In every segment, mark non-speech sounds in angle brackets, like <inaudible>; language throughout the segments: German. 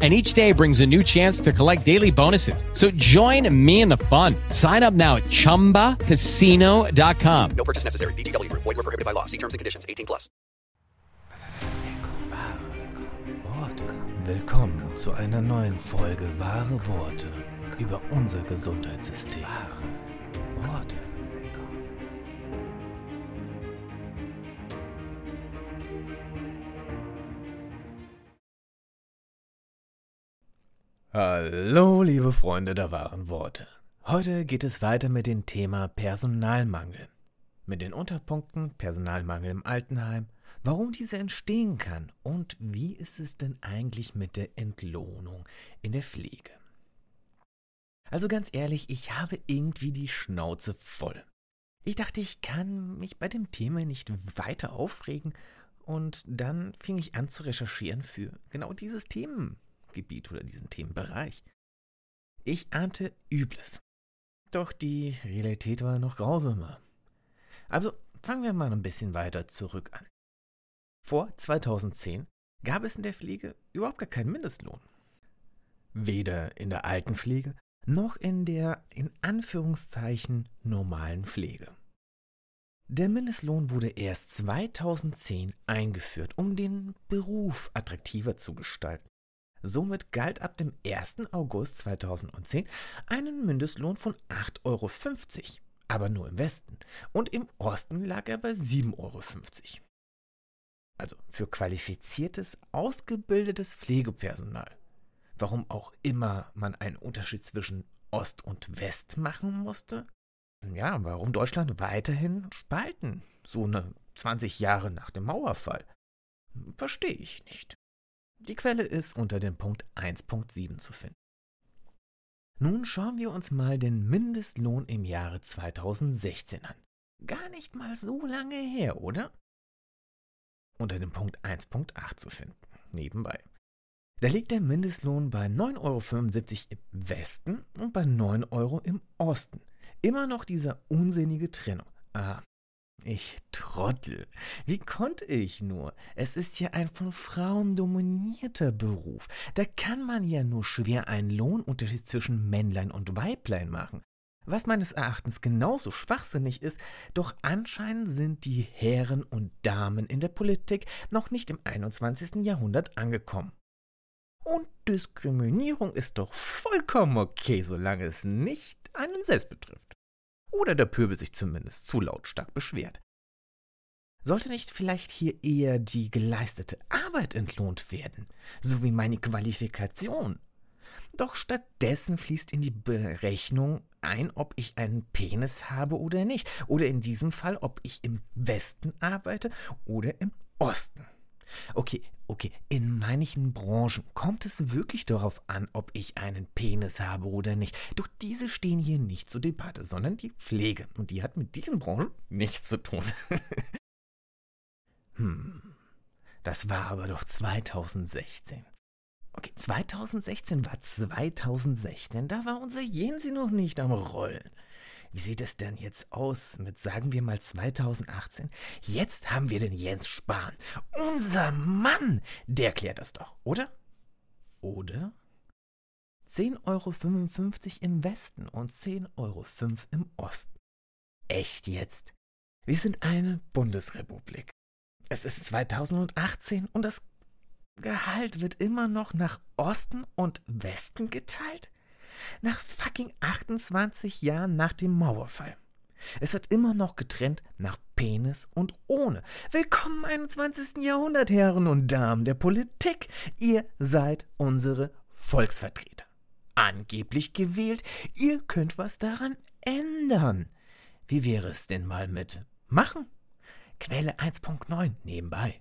And each day brings a new chance to collect daily bonuses. So join me in the fun. Sign up now at ChumbaCasino.com. No purchase necessary. VGW Group. Void were prohibited by law. See terms and conditions. 18 plus. Worte. Willkommen zu einer neuen Folge Wahre Worte über unser Gesundheitssystem. Worte. Hallo, liebe Freunde der wahren Worte. Heute geht es weiter mit dem Thema Personalmangel. Mit den Unterpunkten Personalmangel im Altenheim, warum dieser entstehen kann und wie ist es denn eigentlich mit der Entlohnung in der Pflege. Also ganz ehrlich, ich habe irgendwie die Schnauze voll. Ich dachte, ich kann mich bei dem Thema nicht weiter aufregen und dann fing ich an zu recherchieren für genau dieses Themengebiet oder diesen Themenbereich. Ich ahnte Übles. Doch die Realität war noch grausamer. Also fangen wir mal ein bisschen weiter zurück an. Vor 2010 gab es in der Pflege überhaupt gar keinen Mindestlohn. Weder in der Altenpflege noch in der in Anführungszeichen normalen Pflege. Der Mindestlohn wurde erst 2010 eingeführt, um den Beruf attraktiver zu gestalten. Somit galt ab dem 1. August 2010 einen Mindestlohn von 8,50 Euro, aber nur im Westen, und im Osten lag er bei 7,50 Euro. Also für qualifiziertes, ausgebildetes Pflegepersonal. Warum auch immer man einen Unterschied zwischen Ost und West machen musste? Ja, warum Deutschland weiterhin spalten, so eine 20 Jahre nach dem Mauerfall? Verstehe ich nicht. Die Quelle ist unter dem Punkt 1.7 zu finden. Nun schauen wir uns mal den Mindestlohn im Jahre 2016 an. Gar nicht mal so lange her, oder? Unter dem Punkt 1.8 zu finden, nebenbei. Da liegt der Mindestlohn bei 9,75 Euro im Westen und bei 9 Euro im Osten. Immer noch dieser unsinnige Trennung. Ah, ich Trottel. Wie konnte ich nur? Es ist ja ein von Frauen dominierter Beruf. Da kann man ja nur schwer einen Lohnunterschied zwischen Männlein und Weiblein machen. Was meines Erachtens genauso schwachsinnig ist, doch anscheinend sind die Herren und Damen in der Politik noch nicht im 21. Jahrhundert angekommen. Und Diskriminierung ist doch vollkommen okay, solange es nicht einen selbst betrifft. Oder der Pöbel sich zumindest zu lautstark beschwert. Sollte nicht vielleicht hier eher die geleistete Arbeit entlohnt werden, sowie meine Qualifikation? Doch stattdessen fließt in die Berechnung ein, ob ich einen Penis habe oder nicht. Oder in diesem Fall, ob ich im Westen arbeite oder im Osten. Okay, okay, in manchen Branchen kommt es wirklich darauf an, ob ich einen Penis habe oder nicht. Doch diese stehen hier nicht zur Debatte, sondern die Pflege. Und die hat mit diesen Branchen nichts zu tun. <laughs> hm, das war aber doch 2016. Okay, 2016 war 2016, da war unser Jensi noch nicht am Rollen. Wie sieht es denn jetzt aus mit, sagen wir mal, 2018? Jetzt haben wir den Jens Spahn. Unser Mann! Der klärt das doch, oder? Oder? 10,55 Euro im Westen und 10,05 Euro im Osten. Echt jetzt? Wir sind eine Bundesrepublik. Es ist 2018 und das Gehalt wird immer noch nach Osten und Westen geteilt? Nach fucking 28 Jahren nach dem Mauerfall. Es wird immer noch getrennt nach Penis und ohne. Willkommen im 21. Jahrhundert, Herren und Damen der Politik. Ihr seid unsere Volksvertreter. Angeblich gewählt, ihr könnt was daran ändern. Wie wäre es denn mal mit machen? Quelle 1.9 nebenbei.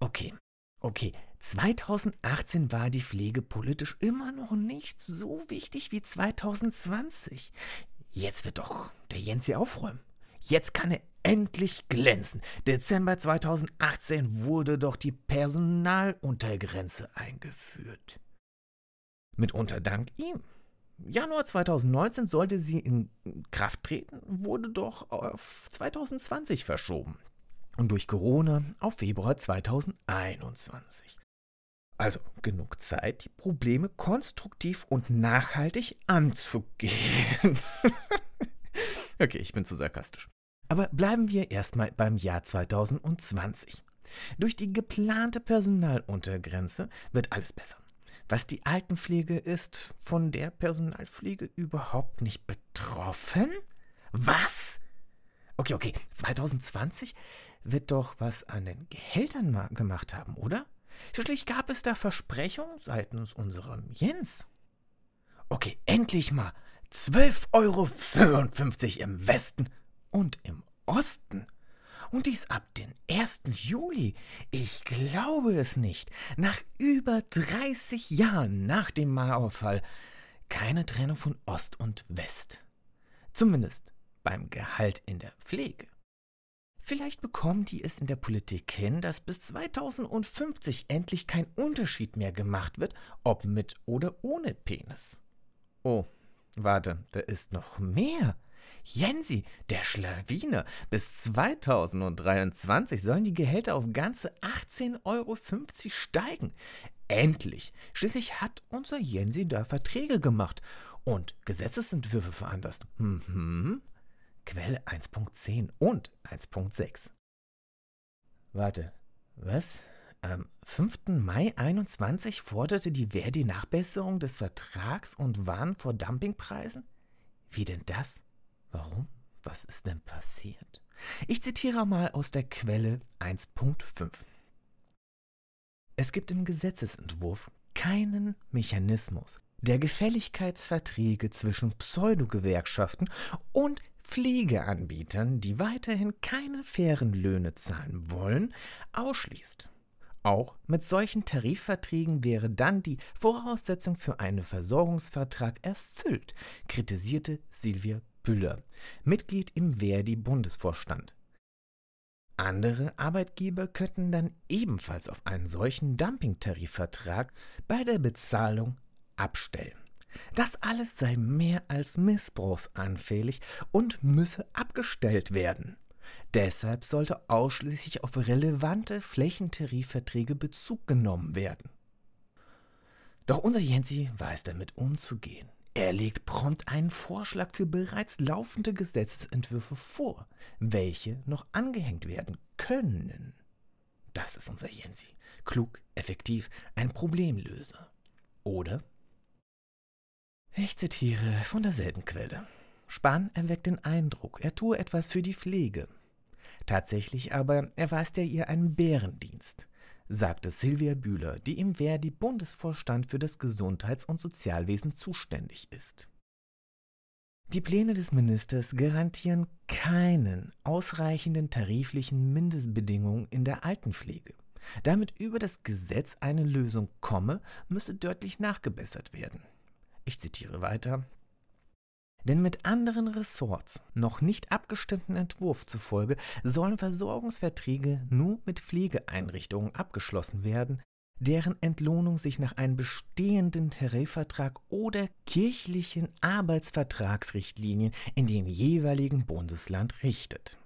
Okay, Okay, 2018 war die Pflege politisch immer noch nicht so wichtig wie 2020. Jetzt wird doch der Jens hier aufräumen. Jetzt kann er endlich glänzen. Dezember 2018 wurde doch die Personaluntergrenze eingeführt. Mitunter dank ihm. Januar 2019 sollte sie in Kraft treten, wurde doch auf 2020 verschoben. Und durch Corona auf Februar 2021. Also genug Zeit, die Probleme konstruktiv und nachhaltig anzugehen. <laughs> okay, ich bin zu sarkastisch. Aber bleiben wir erstmal beim Jahr 2020. Durch die geplante Personaluntergrenze wird alles besser. Was die Altenpflege ist von der Personalpflege überhaupt nicht betroffen? Was? Okay, okay, 2020 wird doch was an den Gehältern gemacht haben, oder? Schließlich gab es da Versprechungen seitens unserem Jens. Okay, endlich mal 12,55 Euro im Westen und im Osten. Und dies ab dem 1. Juli. Ich glaube es nicht. Nach über 30 Jahren nach dem Mauerfall keine Trennung von Ost und West. Zumindest beim Gehalt in der Pflege. Vielleicht bekommen die es in der Politik hin, dass bis 2050 endlich kein Unterschied mehr gemacht wird, ob mit oder ohne Penis. Oh, warte, da ist noch mehr. Jensi, der Schlawiner, bis 2023 sollen die Gehälter auf ganze 18,50 Euro steigen. Endlich! Schließlich hat unser Jensi da Verträge gemacht und Gesetzesentwürfe veranlasst. Mhm. Quelle 1.10 und 1.6. Warte, was? Am 5. Mai 21 forderte die Verdi Nachbesserung des Vertrags und warn vor Dumpingpreisen? Wie denn das? Warum? Was ist denn passiert? Ich zitiere mal aus der Quelle 1.5. Es gibt im Gesetzesentwurf keinen Mechanismus der Gefälligkeitsverträge zwischen Pseudogewerkschaften und Pflegeanbietern, die weiterhin keine fairen Löhne zahlen wollen, ausschließt. Auch mit solchen Tarifverträgen wäre dann die Voraussetzung für einen Versorgungsvertrag erfüllt, kritisierte Silvia Büller, Mitglied im Verdi-Bundesvorstand. Andere Arbeitgeber könnten dann ebenfalls auf einen solchen Dumpingtarifvertrag bei der Bezahlung abstellen. Das alles sei mehr als missbrauchsanfällig und müsse abgestellt werden. Deshalb sollte ausschließlich auf relevante Flächentarifverträge Bezug genommen werden. Doch unser Jensi weiß damit umzugehen. Er legt prompt einen Vorschlag für bereits laufende Gesetzesentwürfe vor, welche noch angehängt werden können. Das ist unser Jensi. Klug, effektiv, ein Problemlöser. Oder? Ich zitiere von derselben Quelle. Spahn erweckt den Eindruck, er tue etwas für die Pflege. Tatsächlich aber erweist er ihr einen Bärendienst sagte Silvia Bühler, die im Verdi-Bundesvorstand für das Gesundheits- und Sozialwesen zuständig ist. Die Pläne des Ministers garantieren keinen ausreichenden tariflichen Mindestbedingungen in der Altenpflege. Damit über das Gesetz eine Lösung komme, müsse deutlich nachgebessert werden. Ich zitiere weiter. Denn mit anderen Ressorts noch nicht abgestimmten Entwurf zufolge sollen Versorgungsverträge nur mit Pflegeeinrichtungen abgeschlossen werden, deren Entlohnung sich nach einem bestehenden Tarifvertrag oder kirchlichen Arbeitsvertragsrichtlinien in dem jeweiligen Bundesland richtet.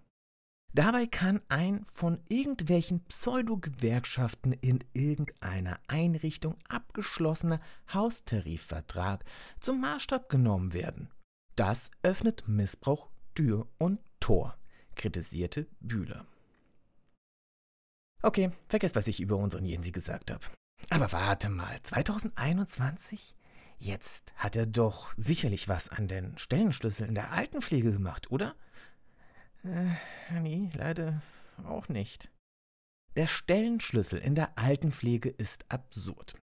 Dabei kann ein von irgendwelchen Pseudo-Gewerkschaften in irgendeiner Einrichtung abgeschlossener Haustarifvertrag zum Maßstab genommen werden das öffnet Missbrauch Tür und Tor, kritisierte Bühler. Okay, vergesst, was ich über unseren Jensi gesagt habe. Aber warte mal, 2021? Jetzt hat er doch sicherlich was an den Stellenschlüsseln in der Altenpflege gemacht, oder? Äh, nee, leider auch nicht. Der Stellenschlüssel in der Altenpflege ist absurd.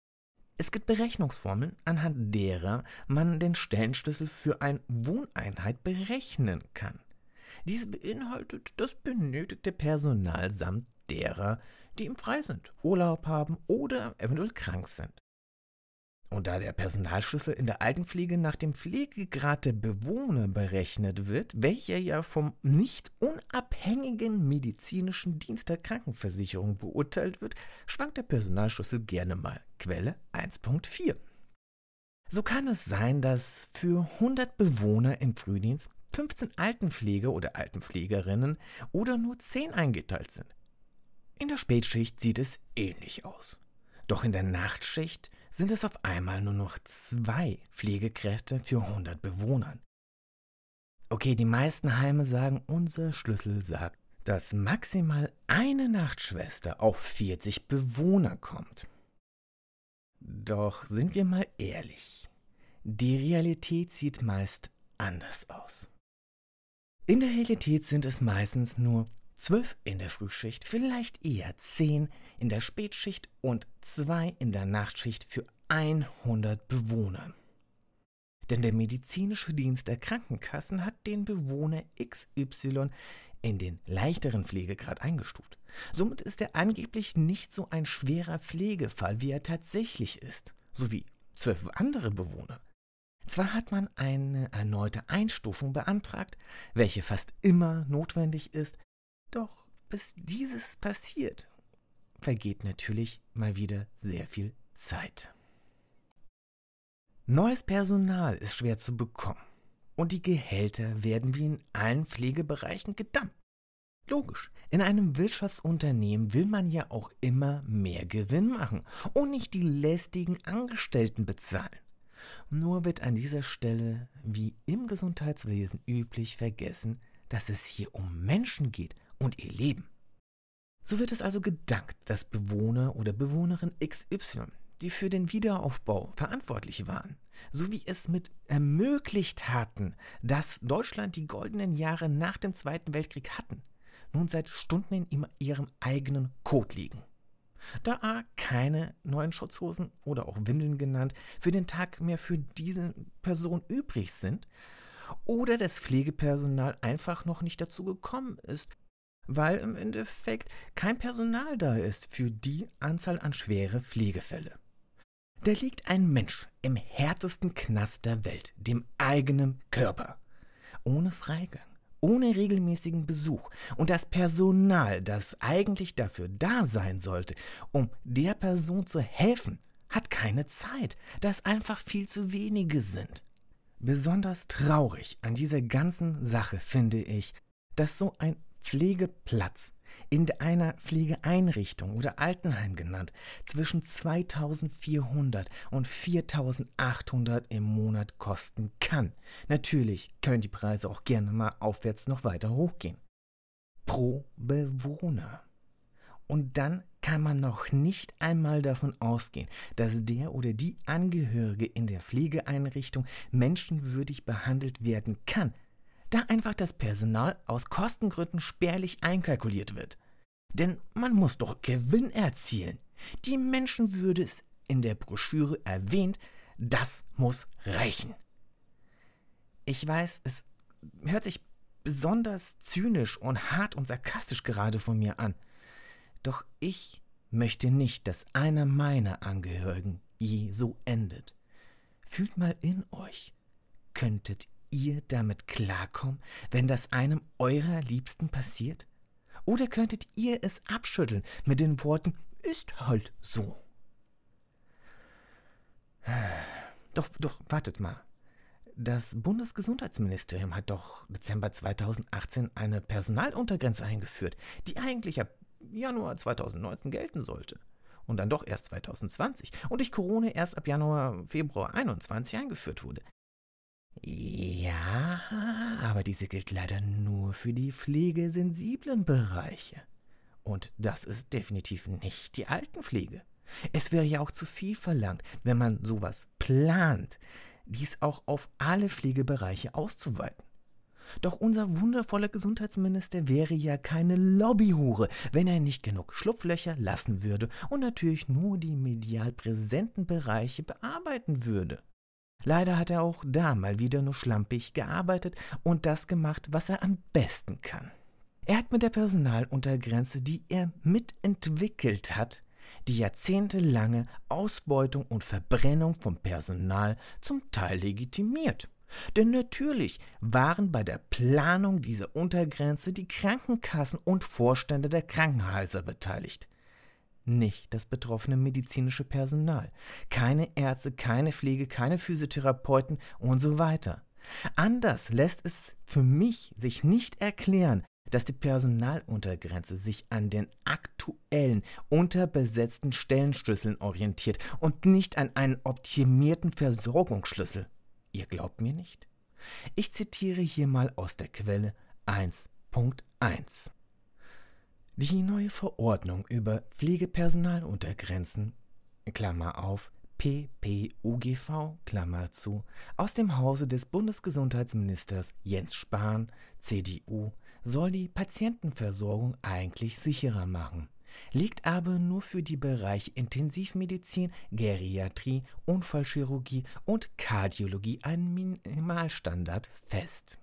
Es gibt Berechnungsformeln, anhand derer man den Stellenschlüssel für eine Wohneinheit berechnen kann. Diese beinhaltet das benötigte Personal samt derer, die im Frei sind, Urlaub haben oder eventuell krank sind. Und da der Personalschlüssel in der Altenpflege nach dem Pflegegrad der Bewohner berechnet wird, welcher ja vom nicht unabhängigen medizinischen Dienst der Krankenversicherung beurteilt wird, schwankt der Personalschlüssel gerne mal. Quelle 1.4. So kann es sein, dass für 100 Bewohner im Frühdienst 15 Altenpfleger oder Altenpflegerinnen oder nur 10 eingeteilt sind. In der Spätschicht sieht es ähnlich aus. Doch in der Nachtschicht sind es auf einmal nur noch zwei Pflegekräfte für 100 Bewohnern. Okay, die meisten Heime sagen, unser Schlüssel sagt, dass maximal eine Nachtschwester auf 40 Bewohner kommt. Doch sind wir mal ehrlich, die Realität sieht meist anders aus. In der Realität sind es meistens nur zwölf in der Frühschicht, vielleicht eher zehn in der Spätschicht und zwei in der Nachtschicht für 100 Bewohner. Denn der medizinische Dienst der Krankenkassen hat den Bewohner XY in den leichteren Pflegegrad eingestuft. Somit ist er angeblich nicht so ein schwerer Pflegefall, wie er tatsächlich ist, sowie zwölf andere Bewohner. Zwar hat man eine erneute Einstufung beantragt, welche fast immer notwendig ist, doch bis dieses passiert, vergeht natürlich mal wieder sehr viel Zeit. Neues Personal ist schwer zu bekommen und die Gehälter werden wie in allen Pflegebereichen gedammt. Logisch, in einem Wirtschaftsunternehmen will man ja auch immer mehr Gewinn machen und nicht die lästigen Angestellten bezahlen. Nur wird an dieser Stelle, wie im Gesundheitswesen üblich, vergessen, dass es hier um Menschen geht und ihr Leben. So wird es also gedankt, dass Bewohner oder Bewohnerin XY, die für den Wiederaufbau verantwortlich waren, sowie es mit ermöglicht hatten, dass Deutschland die goldenen Jahre nach dem Zweiten Weltkrieg hatten, nun seit Stunden in ihrem eigenen Kot liegen. Da A keine neuen Schutzhosen oder auch Windeln genannt für den Tag mehr für diese Person übrig sind, oder das Pflegepersonal einfach noch nicht dazu gekommen ist, weil im Endeffekt kein Personal da ist für die Anzahl an schwere Pflegefälle. Da liegt ein Mensch im härtesten Knast der Welt, dem eigenen Körper, ohne Freigang, ohne regelmäßigen Besuch und das Personal, das eigentlich dafür da sein sollte, um der Person zu helfen, hat keine Zeit, da es einfach viel zu wenige sind. Besonders traurig an dieser ganzen Sache finde ich, dass so ein Pflegeplatz in einer Pflegeeinrichtung oder Altenheim genannt zwischen 2400 und 4800 im Monat kosten kann. Natürlich können die Preise auch gerne mal aufwärts noch weiter hochgehen. Pro Bewohner. Und dann kann man noch nicht einmal davon ausgehen, dass der oder die Angehörige in der Pflegeeinrichtung menschenwürdig behandelt werden kann, da einfach das Personal aus Kostengründen spärlich einkalkuliert wird. Denn man muss doch Gewinn erzielen. Die Menschenwürde ist in der Broschüre erwähnt, das muss reichen. Ich weiß, es hört sich besonders zynisch und hart und sarkastisch gerade von mir an. Doch ich möchte nicht, dass einer meiner Angehörigen je so endet. Fühlt mal in euch. Könntet ihr damit klarkommen, wenn das einem eurer Liebsten passiert? Oder könntet ihr es abschütteln mit den Worten, ist halt so? Doch, doch, wartet mal. Das Bundesgesundheitsministerium hat doch Dezember 2018 eine Personaluntergrenze eingeführt, die eigentlich ab Januar 2019 gelten sollte. Und dann doch erst 2020 und durch Corona erst ab Januar, Februar 2021 eingeführt wurde. Ja, aber diese gilt leider nur für die pflegesensiblen Bereiche. Und das ist definitiv nicht die Altenpflege. Es wäre ja auch zu viel verlangt, wenn man sowas plant, dies auch auf alle Pflegebereiche auszuweiten. Doch unser wundervoller Gesundheitsminister wäre ja keine Lobbyhure, wenn er nicht genug Schlupflöcher lassen würde und natürlich nur die medial präsenten Bereiche bearbeiten würde. Leider hat er auch da mal wieder nur schlampig gearbeitet und das gemacht, was er am besten kann. Er hat mit der Personaluntergrenze, die er mitentwickelt hat, die jahrzehntelange Ausbeutung und Verbrennung von Personal zum Teil legitimiert. Denn natürlich waren bei der Planung dieser Untergrenze die Krankenkassen und Vorstände der Krankenhäuser beteiligt. Nicht das betroffene medizinische Personal. Keine Ärzte, keine Pflege, keine Physiotherapeuten und so weiter. Anders lässt es für mich sich nicht erklären, dass die Personaluntergrenze sich an den aktuellen unterbesetzten Stellenschlüsseln orientiert und nicht an einen optimierten Versorgungsschlüssel. Ihr glaubt mir nicht? Ich zitiere hier mal aus der Quelle 1.1. Die neue Verordnung über Pflegepersonaluntergrenzen, Klammer auf, PPUGV, Klammer zu, aus dem Hause des Bundesgesundheitsministers Jens Spahn, CDU, soll die Patientenversorgung eigentlich sicherer machen, legt aber nur für die Bereiche Intensivmedizin, Geriatrie, Unfallchirurgie und Kardiologie einen Minimalstandard fest.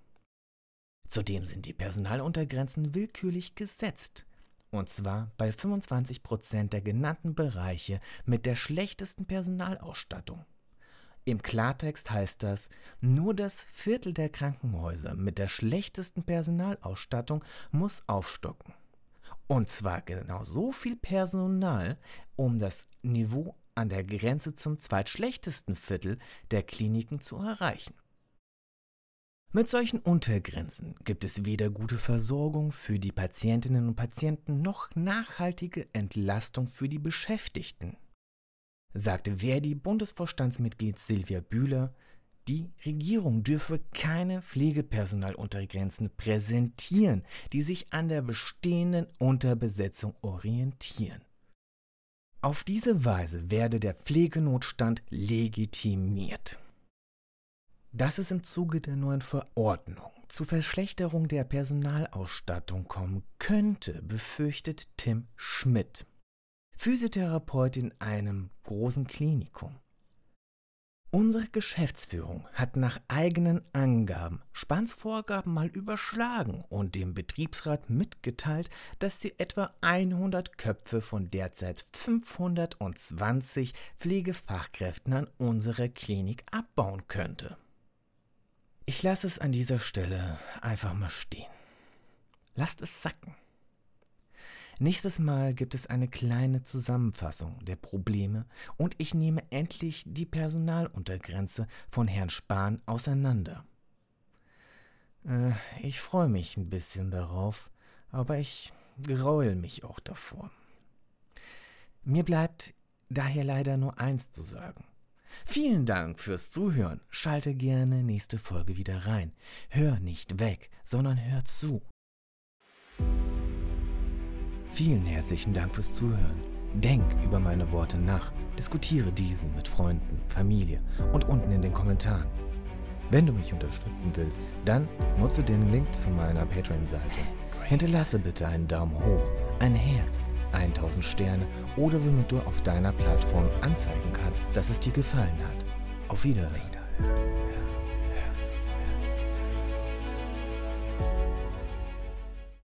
Zudem sind die Personaluntergrenzen willkürlich gesetzt. Und zwar bei 25 Prozent der genannten Bereiche mit der schlechtesten Personalausstattung. Im Klartext heißt das, nur das Viertel der Krankenhäuser mit der schlechtesten Personalausstattung muss aufstocken. Und zwar genau so viel Personal, um das Niveau an der Grenze zum zweitschlechtesten Viertel der Kliniken zu erreichen. Mit solchen Untergrenzen gibt es weder gute Versorgung für die Patientinnen und Patienten noch nachhaltige Entlastung für die Beschäftigten sagte Verdi-Bundesvorstandsmitglied Silvia Bühler, die Regierung dürfe keine Pflegepersonaluntergrenzen präsentieren, die sich an der bestehenden Unterbesetzung orientieren. Auf diese Weise werde der Pflegenotstand legitimiert. Dass es im Zuge der neuen Verordnung zu Verschlechterung der Personalausstattung kommen könnte, befürchtet Tim Schmidt, Physiotherapeut in einem großen Klinikum. Unsere Geschäftsführung hat nach eigenen Angaben Spans Vorgaben mal überschlagen und dem Betriebsrat mitgeteilt, dass sie etwa 100 Köpfe von derzeit 520 Pflegefachkräften an unserer Klinik abbauen könnte. Ich lasse es an dieser Stelle einfach mal stehen. Lasst es sacken. Nächstes Mal gibt es eine kleine Zusammenfassung der Probleme und ich nehme endlich die Personaluntergrenze von Herrn Spahn auseinander. Äh, ich freue mich ein bisschen darauf, aber ich graul mich auch davor. Mir bleibt daher leider nur eins zu sagen. Vielen Dank fürs Zuhören. Schalte gerne nächste Folge wieder rein. Hör nicht weg, sondern hör zu. Vielen herzlichen Dank fürs Zuhören. Denk über meine Worte nach, diskutiere diese mit Freunden, Familie und unten in den Kommentaren. Wenn du mich unterstützen willst, dann nutze den Link zu meiner Patreon-Seite. Hinterlasse bitte einen Daumen hoch, ein Herz, 1000 Sterne oder womit du auf deiner Plattform anzeigen kannst, dass es dir gefallen hat. Auf Wiederhören.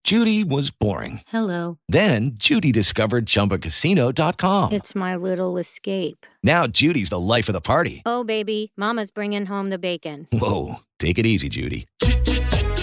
Judy was boring. Hello. Then Judy discovered ChumbaCasino.com. It's my little escape. Now Judy's the life of the party. Oh, baby, Mama's bringing home the bacon. Whoa, take it easy, Judy.